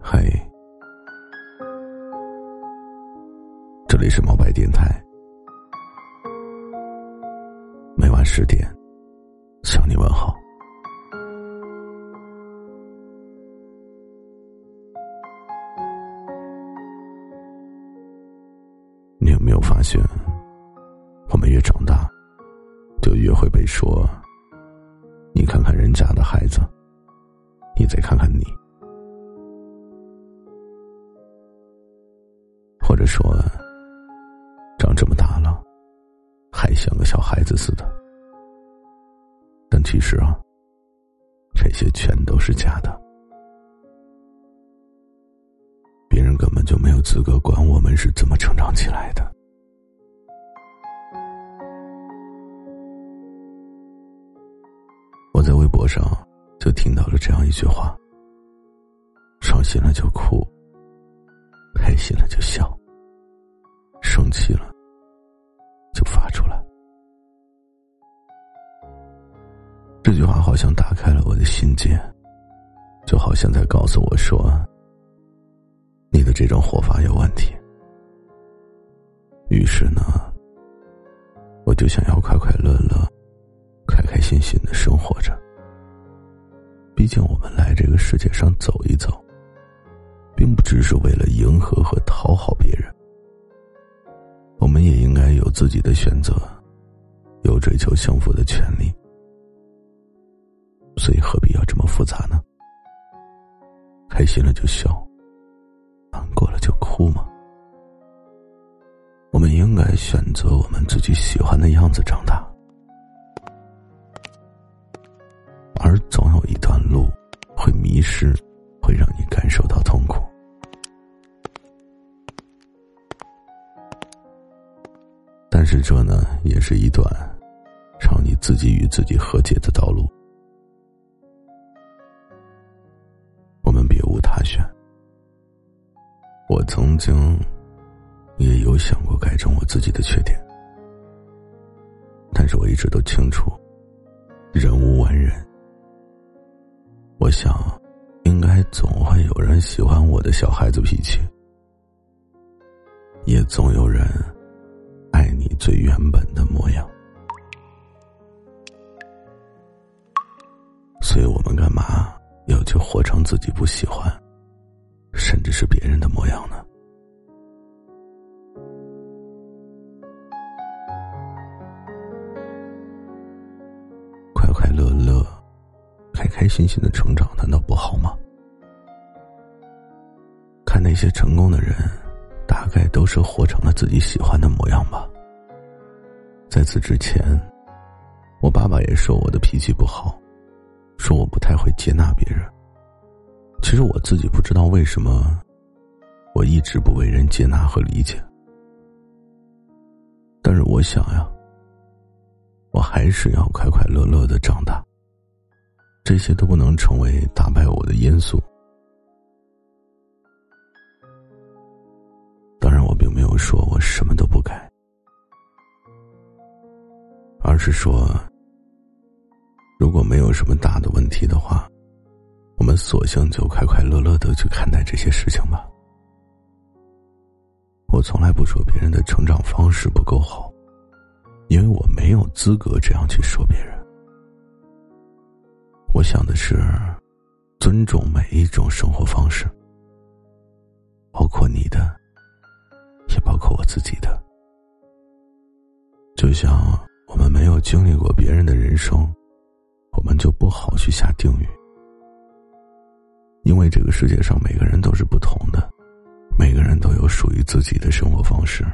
嗨，这里是毛白电台，每晚十点向你问好。你有没有发现，我们越长大，就越会被说：“你看看人家的孩子，再看看你。”或者说，长这么大了，还像个小孩子似的。但其实啊，这些全都是假的。别人根本就没有资格管我们是怎么成长起来的。我在微博上就听到了这样一句话：伤心了就哭，开心了就笑，生气了就发出来。这句话好像打开了我的心结，就好像在告诉我说。你的这种活法有问题，于是呢，我就想要快快乐乐、开开心心的生活着。毕竟我们来这个世界上走一走，并不只是为了迎合和讨好别人，我们也应该有自己的选择，有追求幸福的权利。所以何必要这么复杂呢？开心了就笑。难过了就哭吗？我们应该选择我们自己喜欢的样子长大，是，会让你感受到痛苦。但是这呢，也是一段让你自己与自己和解的道路。我们别无他选。我曾经也有想过改正我自己的缺点，但是我一直都清楚，人无完人。我想，应该总会有人喜欢我的小孩子脾气，也总有人爱你最原本的模样。所以我们干嘛要去活成自己不喜欢？甚至是别人的模样呢？开心心的成长，难道不好吗？看那些成功的人，大概都是活成了自己喜欢的模样吧。在此之前，我爸爸也说我的脾气不好，说我不太会接纳别人。其实我自己不知道为什么，我一直不为人接纳和理解。但是我想呀，我还是要快快乐乐的长大。这些都不能成为打败我的因素。当然，我并没有说我什么都不改，而是说，如果没有什么大的问题的话。我们索性就快快乐乐的去看待这些事情吧。我从来不说别人的成长方式不够好，因为我没有资格这样去说别人。我想的是，尊重每一种生活方式，包括你的，也包括我自己的。就像我们没有经历过别人的人生，我们就不好去下定语。因为这个世界上每个人都是不同的，每个人都有属于自己的生活方式。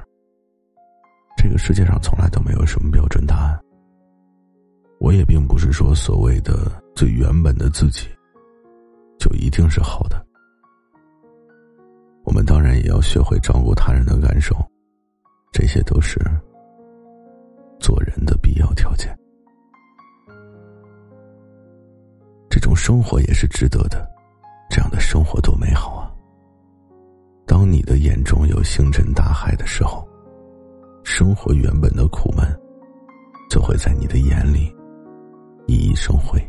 这个世界上从来都没有什么标准答案。我也并不是说所谓的最原本的自己，就一定是好的。我们当然也要学会照顾他人的感受，这些都是做人的必要条件。这种生活也是值得的。这样的生活多美好啊！当你的眼中有星辰大海的时候，生活原本的苦闷就会在你的眼里熠熠生辉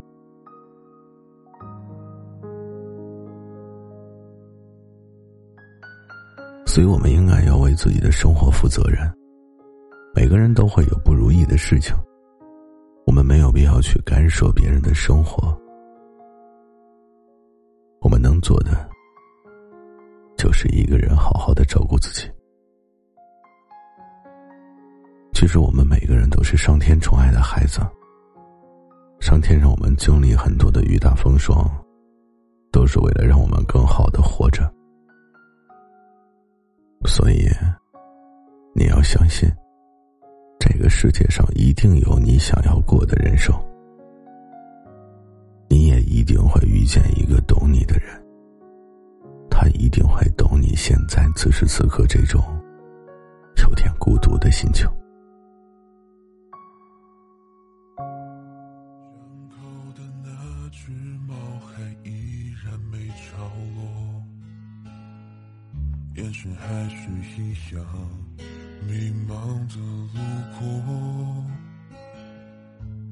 所以我们应该要为自己的生活负责任。每个人都会有不如意的事情。我们没有必要去干涉别人的生活。我们能做的就是一个人好好的照顾自己。其实我们每个人都是上天宠爱的孩子。上天让我们经历很多的雨打风霜，都是为了让我们更好的活着。所以，你要相信，这个世界上一定有你想要过的人生，你也一定会遇见一个懂你的人，他一定会懂你现在此时此刻这种有点孤独的心情。眼神还是一样，迷茫的路过。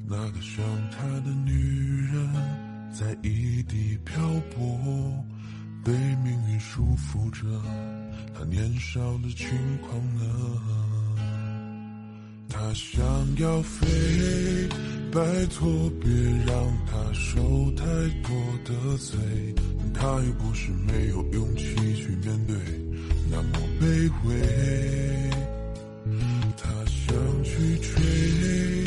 那个想他的女人在异地漂泊，被命运束缚着，她年少的轻狂呢？他想要飞，拜托别让他受太多的罪，他又不是没有勇气去面对。那么卑微，他想去追，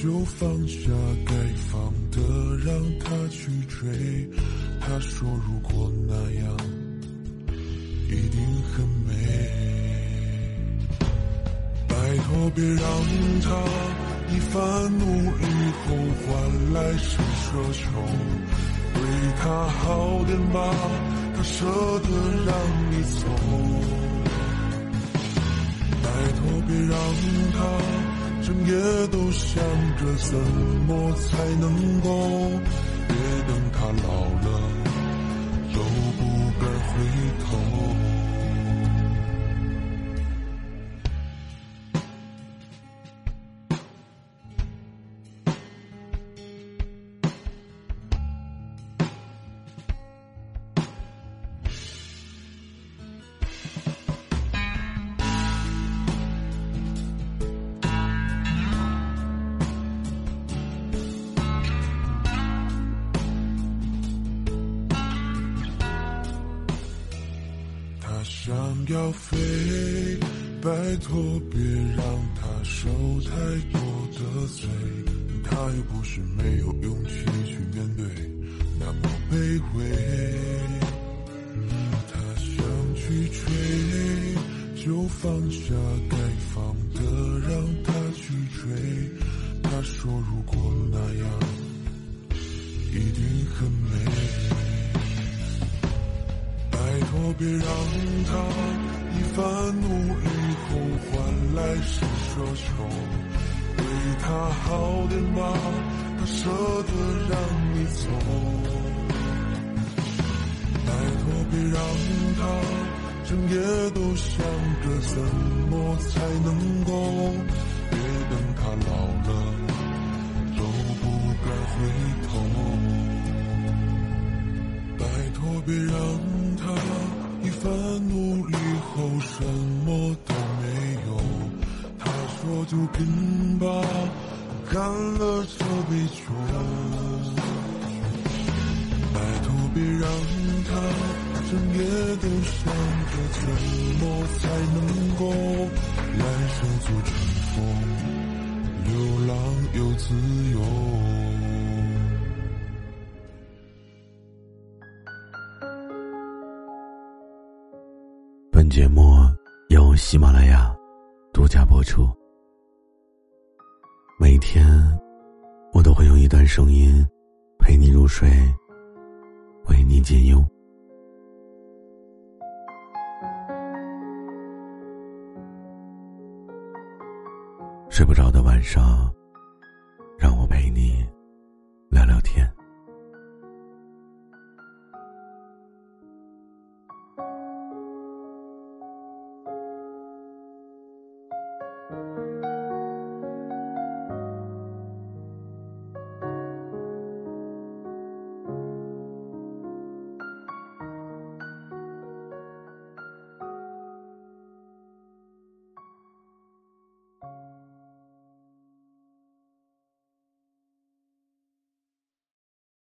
就放下该放的，让他去追。他说如果那样，一定很美。拜托别让他一番努力后换来是奢求，对他好点吧。他舍得让你走，拜托别让他整夜都想着怎么才能够，别等他老了都不敢回头。想要飞，拜托别让他受太多的罪，他又不是没有勇气去面对，那么卑微。他想去追，就放下该放的，让他去追。他说如果那样，一定很美。别让他一番努力后换来是奢求，对他好点吧，他舍得让你走。拜托别让他整夜都想着怎么才能够，别让他整夜都想着怎么才能够来生做乘风，流浪又自由。本节目由喜马拉雅独家播出。每天，我都会用一段声音陪你入睡，你解忧。睡不着的晚上，